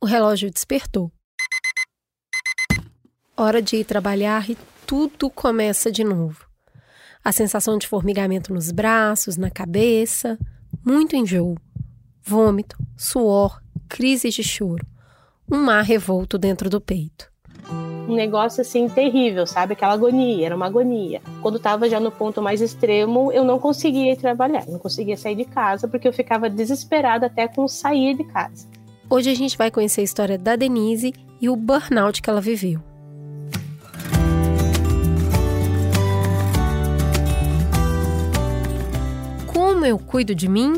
o relógio despertou. Hora de ir trabalhar e tudo começa de novo. A sensação de formigamento nos braços, na cabeça, muito enjoo, vômito, suor, crises de choro, um mar revolto dentro do peito. Um negócio assim terrível, sabe? Aquela agonia, era uma agonia. Quando estava já no ponto mais extremo, eu não conseguia ir trabalhar, não conseguia sair de casa porque eu ficava desesperada até com sair de casa. Hoje a gente vai conhecer a história da Denise e o burnout que ela viveu. Como eu cuido de mim?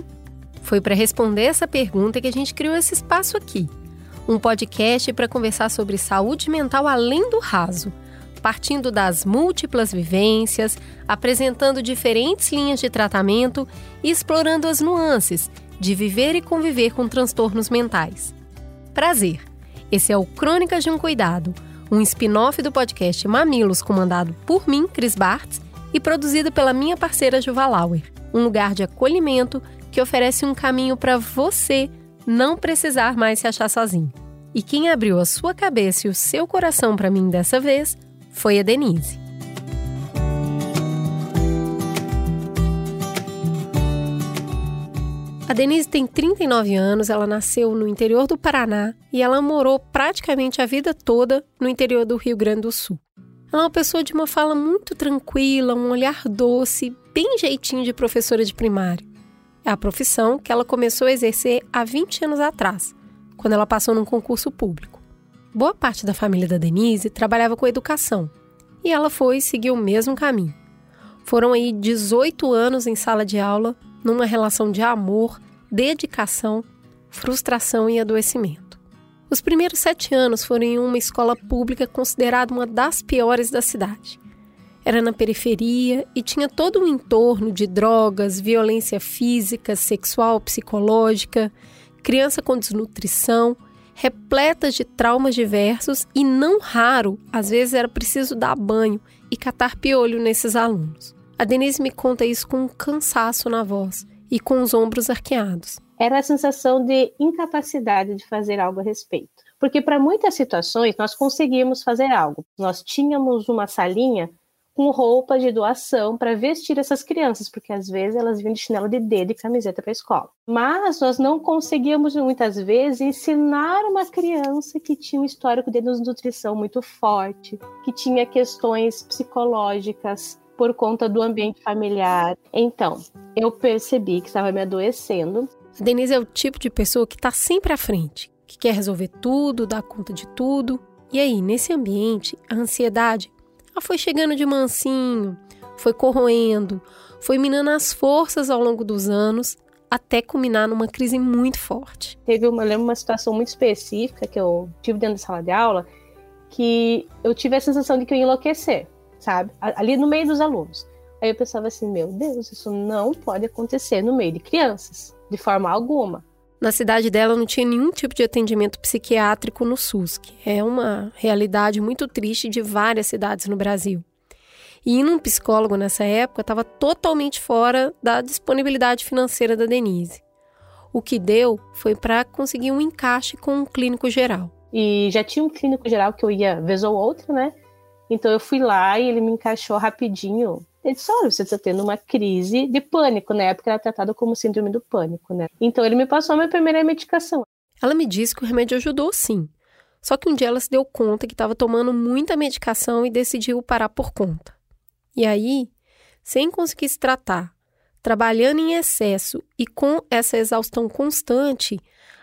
Foi para responder essa pergunta que a gente criou esse espaço aqui. Um podcast para conversar sobre saúde mental além do raso, partindo das múltiplas vivências, apresentando diferentes linhas de tratamento e explorando as nuances de viver e conviver com transtornos mentais. Prazer! Esse é o Crônicas de um Cuidado, um spin-off do podcast Mamilos, comandado por mim, Cris Bartz, e produzido pela minha parceira Juva Lauer, um lugar de acolhimento que oferece um caminho para você não precisar mais se achar sozinho. E quem abriu a sua cabeça e o seu coração para mim dessa vez foi a Denise. A Denise tem 39 anos, ela nasceu no interior do Paraná e ela morou praticamente a vida toda no interior do Rio Grande do Sul. Ela é uma pessoa de uma fala muito tranquila, um olhar doce, bem jeitinho de professora de primário. É a profissão que ela começou a exercer há 20 anos atrás, quando ela passou num concurso público. Boa parte da família da Denise trabalhava com educação e ela foi seguir o mesmo caminho. Foram aí 18 anos em sala de aula, numa relação de amor, dedicação, frustração e adoecimento. Os primeiros sete anos foram em uma escola pública considerada uma das piores da cidade. Era na periferia e tinha todo um entorno de drogas, violência física, sexual, psicológica, criança com desnutrição, repletas de traumas diversos e não raro, às vezes era preciso dar banho e catar piolho nesses alunos. A Denise me conta isso com um cansaço na voz e com os ombros arqueados. Era a sensação de incapacidade de fazer algo a respeito. Porque para muitas situações nós conseguimos fazer algo. Nós tínhamos uma salinha com roupa de doação para vestir essas crianças, porque às vezes elas vinham de chinelo de dedo e camiseta para a escola. Mas nós não conseguíamos muitas vezes ensinar uma criança que tinha um histórico de desnutrição muito forte, que tinha questões psicológicas por conta do ambiente familiar. Então, eu percebi que estava me adoecendo. A Denise é o tipo de pessoa que está sempre à frente, que quer resolver tudo, dar conta de tudo. E aí, nesse ambiente, a ansiedade ela foi chegando de mansinho, foi corroendo, foi minando as forças ao longo dos anos, até culminar numa crise muito forte. Teve uma, lembro uma situação muito específica que eu tive dentro da sala de aula, que eu tive a sensação de que eu ia enlouquecer sabe? Ali no meio dos alunos. Aí eu pensava assim, meu Deus, isso não pode acontecer no meio de crianças, de forma alguma. Na cidade dela não tinha nenhum tipo de atendimento psiquiátrico no SUS, que é uma realidade muito triste de várias cidades no Brasil. E ir num psicólogo nessa época estava totalmente fora da disponibilidade financeira da Denise. O que deu foi para conseguir um encaixe com um clínico geral. E já tinha um clínico geral que eu ia vez ou outra, né? Então eu fui lá e ele me encaixou rapidinho. Ele disse: Olha, você está tendo uma crise de pânico. Na época era tratada como síndrome do pânico, né? Então ele me passou a minha primeira medicação. Ela me disse que o remédio ajudou sim. Só que um dia ela se deu conta que estava tomando muita medicação e decidiu parar por conta. E aí, sem conseguir se tratar, trabalhando em excesso e com essa exaustão constante,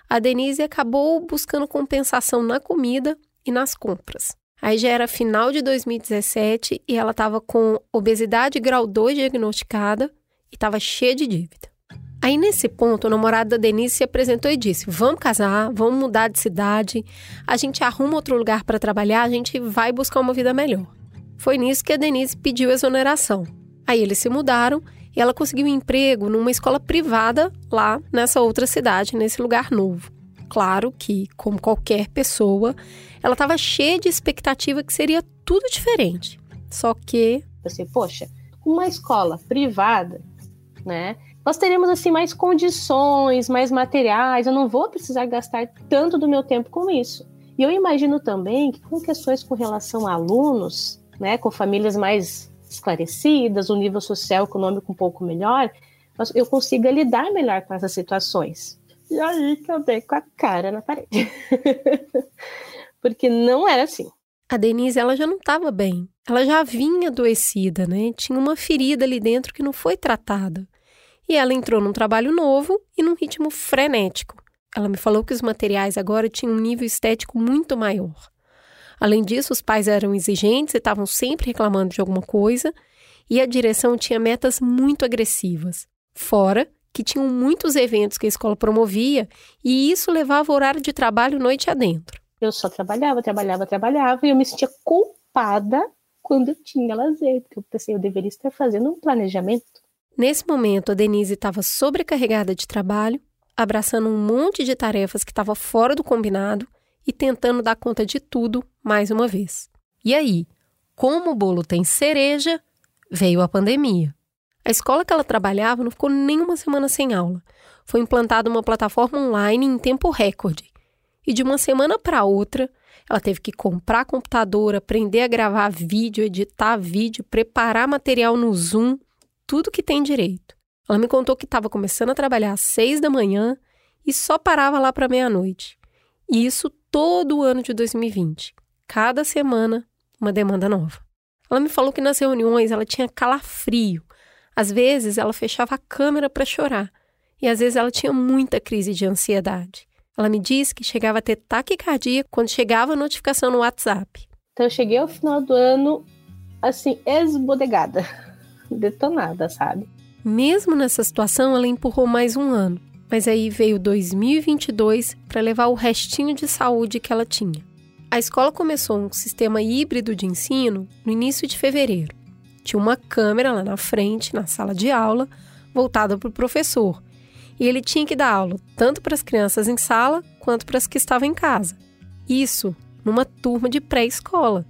a Denise acabou buscando compensação na comida e nas compras. Aí já era final de 2017 e ela estava com obesidade grau 2 diagnosticada e estava cheia de dívida. Aí nesse ponto, o namorado da Denise se apresentou e disse: Vamos casar, vamos mudar de cidade, a gente arruma outro lugar para trabalhar, a gente vai buscar uma vida melhor. Foi nisso que a Denise pediu exoneração. Aí eles se mudaram e ela conseguiu um emprego numa escola privada lá nessa outra cidade, nesse lugar novo. Claro que, como qualquer pessoa, ela estava cheia de expectativa que seria tudo diferente. Só que. Assim, poxa, uma escola privada, né? nós teremos assim mais condições, mais materiais, eu não vou precisar gastar tanto do meu tempo com isso. E eu imagino também que com questões com relação a alunos, né, com famílias mais esclarecidas, um nível social econômico um pouco melhor, eu consiga lidar melhor com essas situações. E aí que eu dei com a cara na parede. Porque não era assim. A Denise, ela já não estava bem. Ela já vinha adoecida, né? Tinha uma ferida ali dentro que não foi tratada. E ela entrou num trabalho novo e num ritmo frenético. Ela me falou que os materiais agora tinham um nível estético muito maior. Além disso, os pais eram exigentes e estavam sempre reclamando de alguma coisa, e a direção tinha metas muito agressivas. Fora que tinham muitos eventos que a escola promovia, e isso levava o horário de trabalho noite adentro. Eu só trabalhava, trabalhava, trabalhava, e eu me sentia culpada quando eu tinha lazer, porque eu pensei, eu deveria estar fazendo um planejamento. Nesse momento, a Denise estava sobrecarregada de trabalho, abraçando um monte de tarefas que estava fora do combinado e tentando dar conta de tudo mais uma vez. E aí, como o bolo tem cereja, veio a pandemia. A escola que ela trabalhava não ficou nem uma semana sem aula. Foi implantada uma plataforma online em tempo recorde. E de uma semana para outra, ela teve que comprar computador, aprender a gravar vídeo, editar vídeo, preparar material no Zoom tudo que tem direito. Ela me contou que estava começando a trabalhar às seis da manhã e só parava lá para meia-noite. E isso todo o ano de 2020. Cada semana, uma demanda nova. Ela me falou que nas reuniões ela tinha calafrio. Às vezes ela fechava a câmera para chorar. E às vezes ela tinha muita crise de ansiedade. Ela me disse que chegava a ter taquicardia quando chegava a notificação no WhatsApp. Então eu cheguei ao final do ano assim, esbodegada detonada, sabe? Mesmo nessa situação, ela empurrou mais um ano, mas aí veio 2022 para levar o restinho de saúde que ela tinha. A escola começou um sistema híbrido de ensino no início de fevereiro. Tinha uma câmera lá na frente, na sala de aula, voltada para o professor, e ele tinha que dar aula tanto para as crianças em sala quanto para as que estavam em casa. Isso numa turma de pré-escola.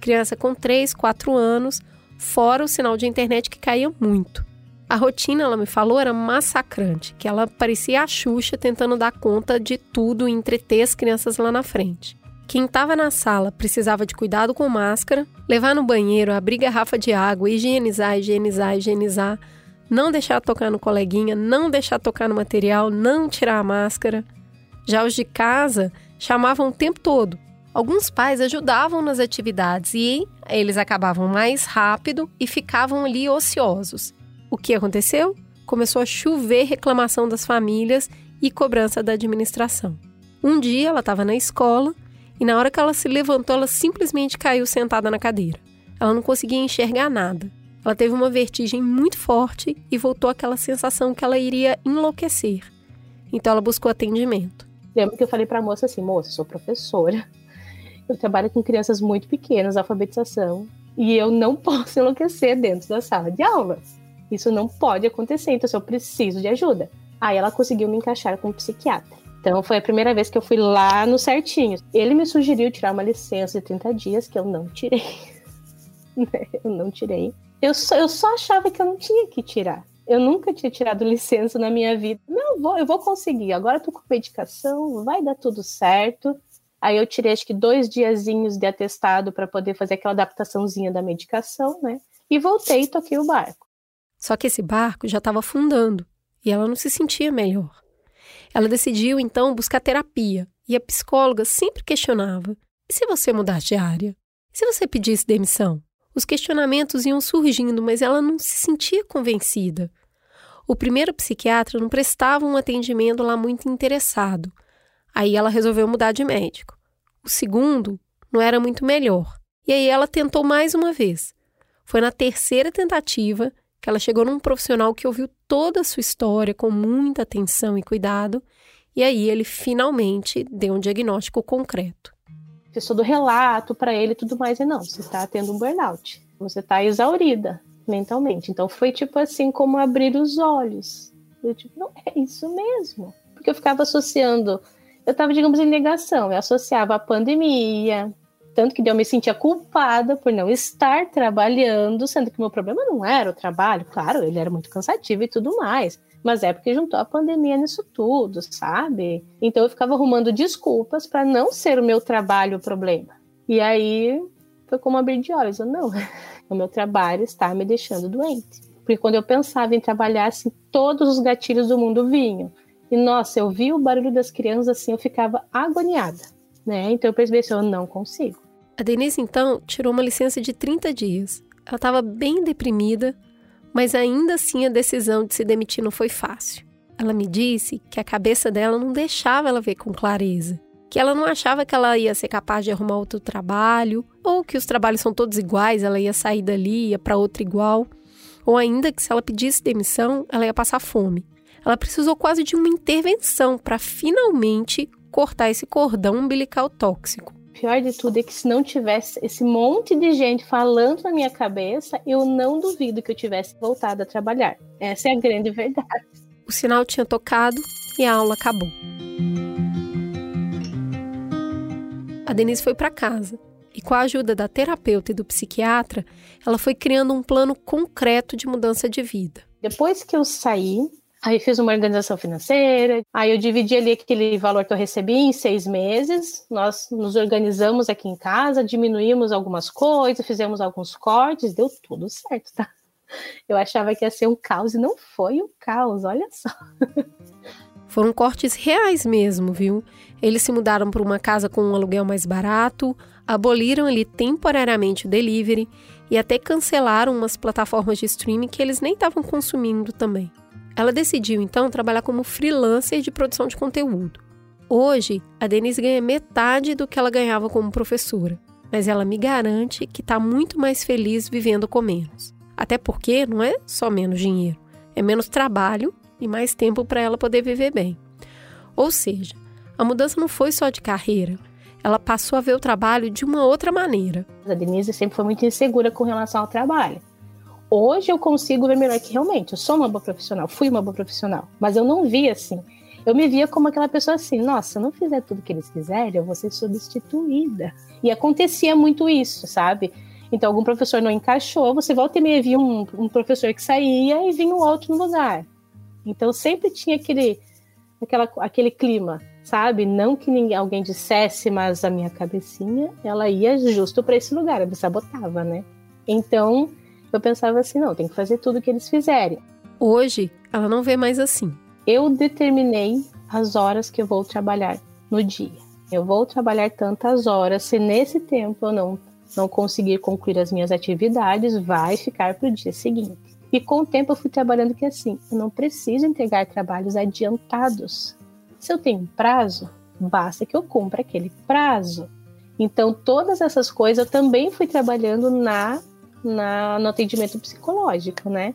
Criança com 3, 4 anos fora o sinal de internet que caía muito. A rotina, ela me falou, era massacrante, que ela parecia a Xuxa tentando dar conta de tudo e entreter as crianças lá na frente. Quem estava na sala precisava de cuidado com máscara, levar no banheiro, abrir garrafa de água, higienizar, higienizar, higienizar, não deixar tocar no coleguinha, não deixar tocar no material, não tirar a máscara. Já os de casa chamavam o tempo todo, Alguns pais ajudavam nas atividades e eles acabavam mais rápido e ficavam ali ociosos. O que aconteceu? Começou a chover reclamação das famílias e cobrança da administração. Um dia ela estava na escola e na hora que ela se levantou, ela simplesmente caiu sentada na cadeira. Ela não conseguia enxergar nada. Ela teve uma vertigem muito forte e voltou aquela sensação que ela iria enlouquecer. Então ela buscou atendimento. Lembro que eu falei para a moça assim: moça, sou professora eu trabalho com crianças muito pequenas, alfabetização, e eu não posso enlouquecer dentro da sala de aula. Isso não pode acontecer, então eu preciso de ajuda. Aí ela conseguiu me encaixar com um psiquiatra. Então foi a primeira vez que eu fui lá no certinho. Ele me sugeriu tirar uma licença de 30 dias, que eu não tirei. eu não tirei. Eu só, eu só achava que eu não tinha que tirar. Eu nunca tinha tirado licença na minha vida. Não, eu vou, eu vou conseguir. Agora eu tô com medicação, vai dar tudo certo. Aí eu tirei acho que dois diazinhos de atestado para poder fazer aquela adaptaçãozinha da medicação, né? E voltei e toquei o barco. Só que esse barco já estava afundando e ela não se sentia melhor. Ela decidiu então buscar terapia e a psicóloga sempre questionava: e se você mudasse de área? E se você pedisse demissão? Os questionamentos iam surgindo, mas ela não se sentia convencida. O primeiro psiquiatra não prestava um atendimento lá muito interessado. Aí ela resolveu mudar de médico. O segundo não era muito melhor. E aí ela tentou mais uma vez. Foi na terceira tentativa que ela chegou num profissional que ouviu toda a sua história com muita atenção e cuidado, e aí ele finalmente deu um diagnóstico concreto. Fiz todo o relato para ele e tudo mais, e não, você está tendo um burnout. Você está exaurida mentalmente. Então foi tipo assim como abrir os olhos. Eu tipo, não é isso mesmo. Porque eu ficava associando eu estava, digamos, em negação. Eu associava a pandemia, Tanto que eu me sentia culpada por não estar trabalhando, sendo que meu problema não era o trabalho. Claro, ele era muito cansativo e tudo mais. Mas é porque juntou a pandemia nisso tudo, sabe? Então eu ficava arrumando desculpas para não ser o meu trabalho o problema. E aí foi como abrir de olhos. Eu, não, o meu trabalho está me deixando doente. Porque quando eu pensava em trabalhar, assim, todos os gatilhos do mundo vinham. E nossa, eu vi o barulho das crianças assim, eu ficava agoniada, né? Então eu percebi assim, eu não consigo. A Denise então tirou uma licença de 30 dias. Ela estava bem deprimida, mas ainda assim a decisão de se demitir não foi fácil. Ela me disse que a cabeça dela não deixava ela ver com clareza, que ela não achava que ela ia ser capaz de arrumar outro trabalho, ou que os trabalhos são todos iguais, ela ia sair dali, ia para outro igual ou ainda que se ela pedisse demissão, ela ia passar fome. Ela precisou quase de uma intervenção para finalmente cortar esse cordão umbilical tóxico. Pior de tudo é que se não tivesse esse monte de gente falando na minha cabeça, eu não duvido que eu tivesse voltado a trabalhar. Essa é a grande verdade. O sinal tinha tocado e a aula acabou. A Denise foi para casa e com a ajuda da terapeuta e do psiquiatra, ela foi criando um plano concreto de mudança de vida. Depois que eu saí, aí fiz uma organização financeira, aí eu dividi ali aquele valor que eu recebi em seis meses. Nós nos organizamos aqui em casa, diminuímos algumas coisas, fizemos alguns cortes, deu tudo certo, tá? Eu achava que ia ser um caos e não foi um caos, olha só. Foram cortes reais mesmo, viu? Eles se mudaram para uma casa com um aluguel mais barato, aboliram ali temporariamente o delivery e até cancelaram umas plataformas de streaming que eles nem estavam consumindo também. Ela decidiu então trabalhar como freelancer de produção de conteúdo. Hoje, a Denise ganha metade do que ela ganhava como professora, mas ela me garante que está muito mais feliz vivendo com menos. Até porque não é só menos dinheiro, é menos trabalho e mais tempo para ela poder viver bem. Ou seja, a mudança não foi só de carreira, ela passou a ver o trabalho de uma outra maneira. A Denise sempre foi muito insegura com relação ao trabalho. Hoje eu consigo ver melhor que realmente eu sou uma boa profissional, fui uma boa profissional, mas eu não via assim. Eu me via como aquela pessoa assim, nossa, se eu não fizer tudo que eles fizerem, eu vou ser substituída. E acontecia muito isso, sabe? Então, algum professor não encaixou, você volta e meia via um, um professor que saía e vinha um outro no lugar. Então sempre tinha aquele, aquela, aquele clima, sabe? Não que ninguém, alguém dissesse, mas a minha cabecinha, ela ia justo para esse lugar, ela me sabotava, né? Então eu pensava assim, não, tem que fazer tudo que eles fizerem. Hoje ela não vê mais assim. Eu determinei as horas que eu vou trabalhar no dia. Eu vou trabalhar tantas horas, se nesse tempo eu não não conseguir concluir as minhas atividades, vai ficar para o dia seguinte. E com o tempo eu fui trabalhando que assim, eu não preciso entregar trabalhos adiantados. Se eu tenho prazo, basta que eu cumpra aquele prazo. Então, todas essas coisas eu também fui trabalhando na, na no atendimento psicológico, né?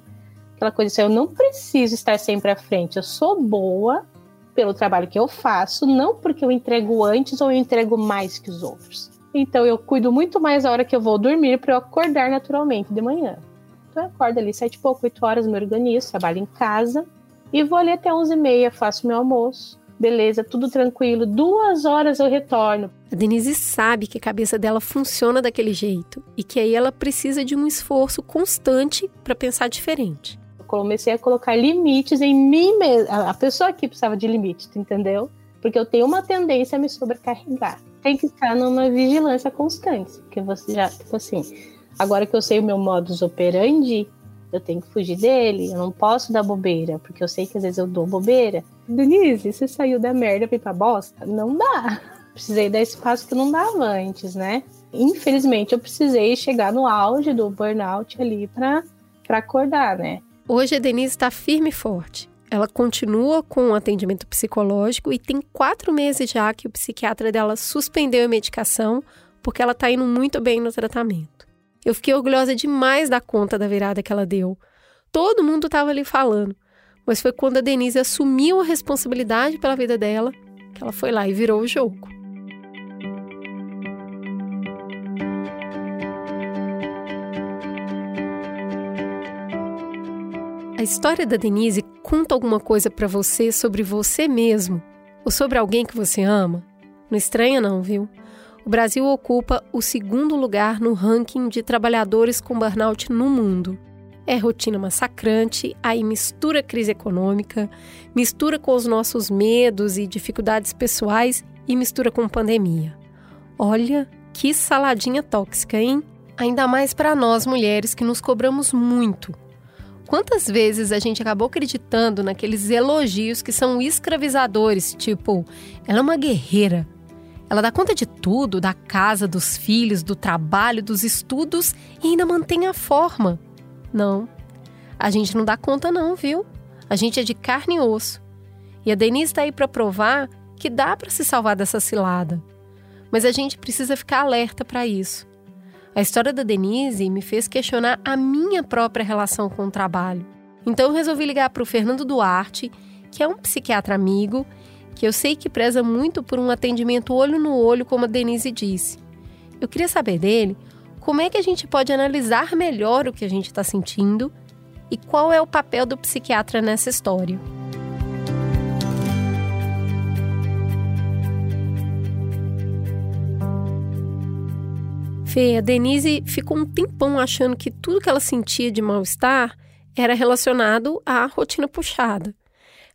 Aquela coisa assim, eu não preciso estar sempre à frente, eu sou boa pelo trabalho que eu faço, não porque eu entrego antes ou eu entrego mais que os outros. Então, eu cuido muito mais a hora que eu vou dormir para eu acordar naturalmente de manhã. Então eu acordo ali sete e pouco, oito horas, me organizo, trabalho em casa e vou ali até onze e meia, faço meu almoço. Beleza, tudo tranquilo. Duas horas eu retorno. A Denise sabe que a cabeça dela funciona daquele jeito e que aí ela precisa de um esforço constante para pensar diferente. Eu comecei a colocar limites em mim mesma. A pessoa aqui precisava de limites, entendeu? Porque eu tenho uma tendência a me sobrecarregar. Tem que estar numa vigilância constante, porque você já, tipo assim, Agora que eu sei o meu modus operandi, eu tenho que fugir dele, eu não posso dar bobeira, porque eu sei que às vezes eu dou bobeira. Denise, você saiu da merda pra ir pra bosta? Não dá. Precisei dar espaço que não dava antes, né? Infelizmente, eu precisei chegar no auge do burnout ali pra, pra acordar, né? Hoje a Denise está firme e forte. Ela continua com o atendimento psicológico e tem quatro meses já que o psiquiatra dela suspendeu a medicação porque ela está indo muito bem no tratamento. Eu fiquei orgulhosa demais da conta da virada que ela deu. Todo mundo estava ali falando, mas foi quando a Denise assumiu a responsabilidade pela vida dela que ela foi lá e virou o jogo. A história da Denise conta alguma coisa para você sobre você mesmo ou sobre alguém que você ama? Não estranha não, viu? O Brasil ocupa o segundo lugar no ranking de trabalhadores com burnout no mundo. É rotina massacrante, aí mistura crise econômica, mistura com os nossos medos e dificuldades pessoais e mistura com pandemia. Olha que saladinha tóxica, hein? Ainda mais para nós mulheres que nos cobramos muito. Quantas vezes a gente acabou acreditando naqueles elogios que são escravizadores, tipo, ela é uma guerreira, ela dá conta de tudo, da casa, dos filhos, do trabalho, dos estudos e ainda mantém a forma. Não, a gente não dá conta não, viu? A gente é de carne e osso. E a Denise está aí para provar que dá para se salvar dessa cilada. Mas a gente precisa ficar alerta para isso. A história da Denise me fez questionar a minha própria relação com o trabalho. Então eu resolvi ligar para o Fernando Duarte, que é um psiquiatra amigo que eu sei que preza muito por um atendimento olho no olho, como a Denise disse. Eu queria saber dele como é que a gente pode analisar melhor o que a gente está sentindo e qual é o papel do psiquiatra nessa história. Fê, a Denise ficou um tempão achando que tudo que ela sentia de mal-estar era relacionado à rotina puxada.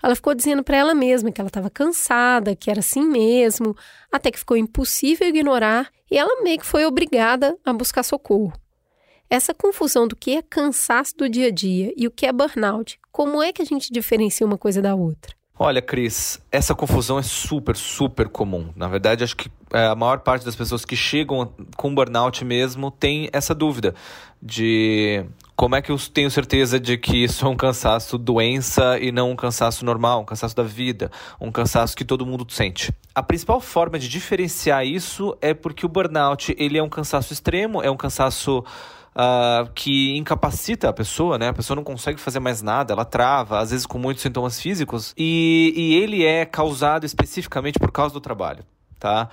Ela ficou dizendo para ela mesma que ela estava cansada, que era assim mesmo, até que ficou impossível ignorar e ela meio que foi obrigada a buscar socorro. Essa confusão do que é cansaço do dia a dia e o que é burnout, como é que a gente diferencia uma coisa da outra? Olha, Cris, essa confusão é super, super comum. Na verdade, acho que é, a maior parte das pessoas que chegam com burnout mesmo tem essa dúvida de como é que eu tenho certeza de que isso é um cansaço doença e não um cansaço normal, um cansaço da vida, um cansaço que todo mundo sente. A principal forma de diferenciar isso é porque o burnout ele é um cansaço extremo, é um cansaço uh, que incapacita a pessoa, né? A pessoa não consegue fazer mais nada, ela trava, às vezes com muitos sintomas físicos, e, e ele é causado especificamente por causa do trabalho. Tá?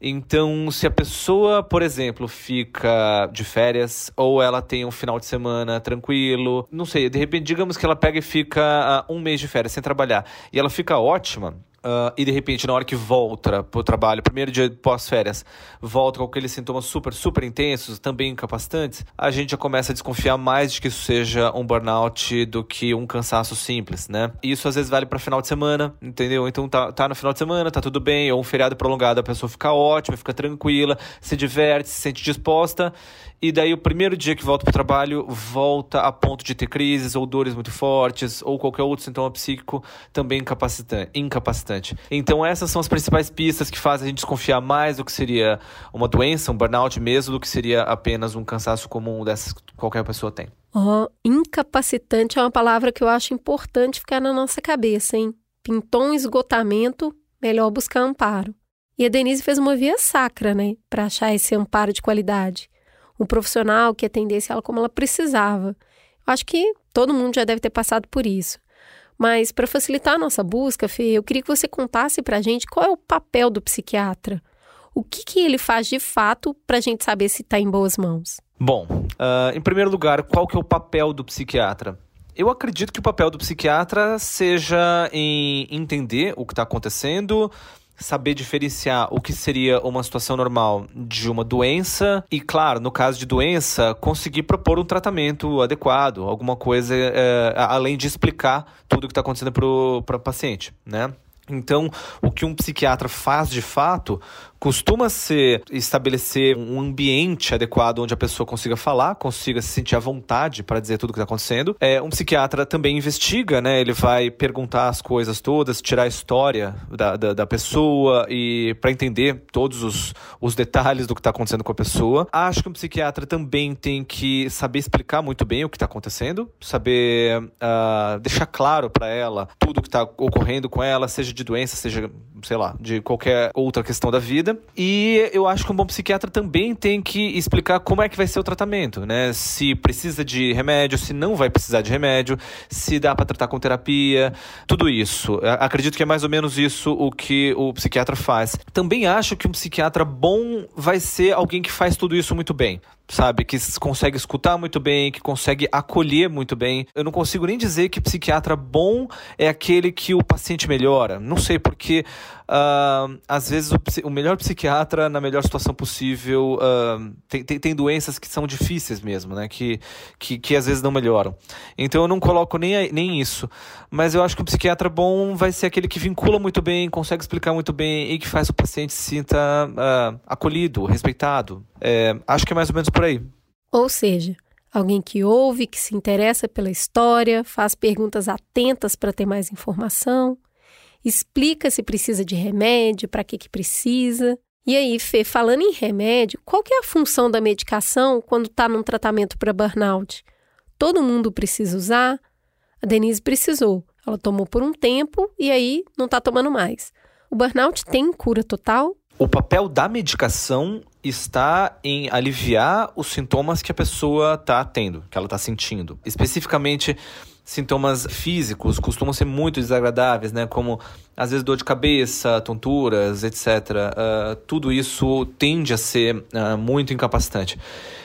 Então, se a pessoa, por exemplo, fica de férias ou ela tem um final de semana tranquilo, não sei, de repente, digamos que ela pega e fica uh, um mês de férias sem trabalhar e ela fica ótima, Uh, e de repente, na hora que volta para o trabalho, primeiro dia pós-férias, volta com aqueles sintomas super, super intensos, também incapacitantes, a gente já começa a desconfiar mais de que isso seja um burnout do que um cansaço simples, né? Isso às vezes vale para final de semana, entendeu? Então tá, tá no final de semana, tá tudo bem, ou um feriado prolongado, a pessoa fica ótima, fica tranquila, se diverte, se sente disposta, e daí o primeiro dia que volta para o trabalho, volta a ponto de ter crises ou dores muito fortes, ou qualquer outro sintoma psíquico também incapacitante. Então essas são as principais pistas que fazem a gente desconfiar mais do que seria uma doença, um burnout mesmo, do que seria apenas um cansaço comum dessas que qualquer pessoa tem. Oh, incapacitante é uma palavra que eu acho importante ficar na nossa cabeça, hein? Pintou um esgotamento, melhor buscar amparo. E a Denise fez uma via sacra, né, para achar esse amparo de qualidade. Um profissional que atendesse ela como ela precisava. Acho que todo mundo já deve ter passado por isso. Mas para facilitar a nossa busca, Fê, eu queria que você contasse para a gente qual é o papel do psiquiatra. O que, que ele faz de fato para a gente saber se está em boas mãos? Bom, uh, em primeiro lugar, qual que é o papel do psiquiatra? Eu acredito que o papel do psiquiatra seja em entender o que está acontecendo, saber diferenciar o que seria uma situação normal de uma doença e, claro, no caso de doença, conseguir propor um tratamento adequado, alguma coisa é, além de explicar tudo o que está acontecendo para o paciente, né? Então, o que um psiquiatra faz de fato costuma ser estabelecer um ambiente adequado onde a pessoa consiga falar, consiga se sentir à vontade para dizer tudo o que está acontecendo. É, um psiquiatra também investiga, né? Ele vai perguntar as coisas todas, tirar a história da, da, da pessoa e para entender todos os, os detalhes do que está acontecendo com a pessoa. Acho que um psiquiatra também tem que saber explicar muito bem o que está acontecendo, saber uh, deixar claro para ela tudo o que está ocorrendo com ela, seja de doença, seja, sei lá, de qualquer outra questão da vida. E eu acho que um bom psiquiatra também tem que explicar como é que vai ser o tratamento, né? Se precisa de remédio, se não vai precisar de remédio, se dá para tratar com terapia, tudo isso. Acredito que é mais ou menos isso o que o psiquiatra faz. Também acho que um psiquiatra bom vai ser alguém que faz tudo isso muito bem sabe? Que consegue escutar muito bem, que consegue acolher muito bem. Eu não consigo nem dizer que psiquiatra bom é aquele que o paciente melhora. Não sei, porque uh, às vezes o, o, melhor psiquiatra na melhor situação possível uh, tem, tem, tem, doenças que são difíceis mesmo, né? Que, que, que às vezes não melhoram. Então eu não coloco nem, nem isso. Mas eu acho que o psiquiatra bom vai ser aquele que vincula muito bem, consegue explicar muito bem e que faz o paciente se sinta uh, acolhido, respeitado. É, acho que é mais ou menos por aí. Ou seja, alguém que ouve, que se interessa pela história, faz perguntas atentas para ter mais informação, explica se precisa de remédio, para que, que precisa. E aí, Fê, falando em remédio, qual que é a função da medicação quando está num tratamento para burnout? Todo mundo precisa usar? A Denise precisou. Ela tomou por um tempo e aí não está tomando mais. O burnout tem cura total? O papel da medicação está em aliviar os sintomas que a pessoa está tendo, que ela está sentindo. Especificamente, sintomas físicos costumam ser muito desagradáveis, né? Como às vezes dor de cabeça, tonturas, etc. Uh, ah, tudo isso tende a ser uh, muito incapacitante.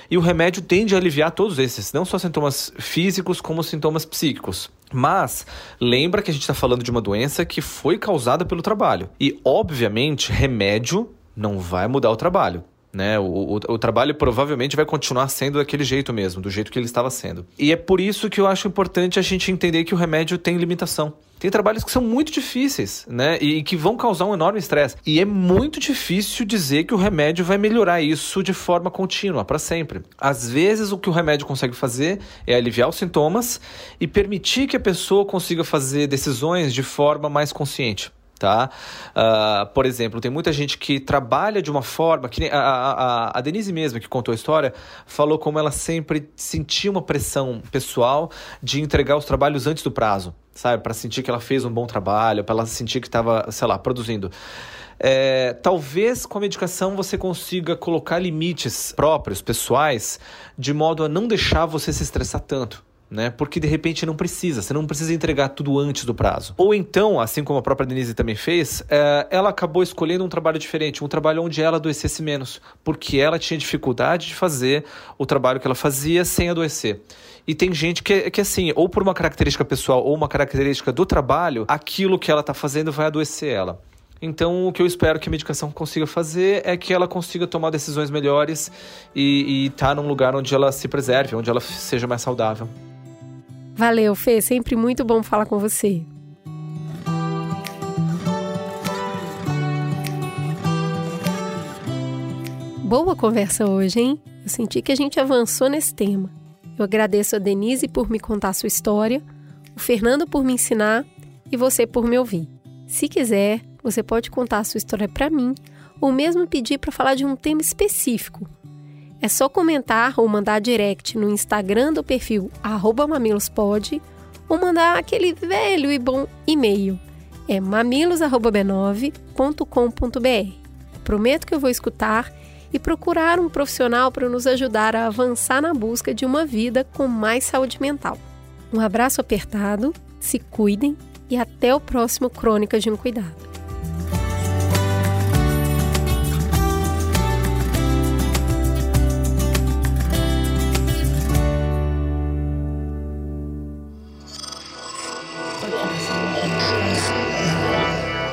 E o remédio tende a aliviar todos esses, não só sintomas físicos, como sintomas psíquicos. Mas lembra que a gente está falando de uma doença que foi causada pelo trabalho. E, obviamente, remédio não vai mudar o trabalho. Né? O, o, o, trabalho provavelmente vai continuar sendo daquele jeito mesmo, do jeito que ele estava sendo. E é por isso que eu acho importante a gente entender que o remédio tem limitação. Tem trabalhos que são muito difíceis, né? E que vão causar um enorme estresse. E é muito difícil dizer que o remédio vai melhorar isso de forma contínua, para sempre. Às vezes, o que o remédio consegue fazer é aliviar os sintomas e permitir que a pessoa consiga fazer decisões de forma mais consciente tá? Uh, por exemplo, tem muita gente que trabalha de uma forma que a, a, a Denise mesma que contou a história falou como ela sempre sentia uma pressão pessoal de entregar os trabalhos antes do prazo, sabe? Para sentir que ela fez um bom trabalho, para ela sentir que estava, sei lá, produzindo. É, talvez com a medicação você consiga colocar limites próprios, pessoais, de modo a não deixar você se estressar tanto né? Porque de repente não precisa, você não precisa entregar tudo antes do prazo. Ou então, assim como a própria Denise também fez, é, ela acabou escolhendo um trabalho diferente, um trabalho onde ela adoecesse menos, porque ela tinha dificuldade de fazer o trabalho que ela fazia sem adoecer. E tem gente que, que assim, ou por uma característica pessoal ou uma característica do trabalho, aquilo que ela está fazendo vai adoecer ela. Então, o que eu espero que a medicação consiga fazer é que ela consiga tomar decisões melhores e estar tá num lugar onde ela se preserve, onde ela seja mais saudável. Valeu, Fê, sempre muito bom falar com você. Boa conversa hoje, hein? Eu senti que a gente avançou nesse tema. Eu agradeço a Denise por me contar sua história, o Fernando por me ensinar e você por me ouvir. Se quiser, você pode contar sua história para mim ou mesmo pedir para falar de um tema específico é só comentar ou mandar direct no Instagram do perfil mamilospod ou mandar aquele velho e bom e-mail. É mamilos.b9.com.br. Prometo que eu vou escutar e procurar um profissional para nos ajudar a avançar na busca de uma vida com mais saúde mental. Um abraço apertado, se cuidem e até o próximo Crônicas de um Cuidado.